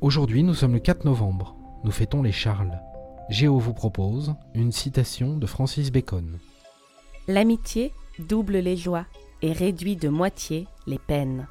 Aujourd'hui, nous sommes le 4 novembre. Nous fêtons les Charles. Géo vous propose une citation de Francis Bacon. L'amitié double les joies et réduit de moitié les peines.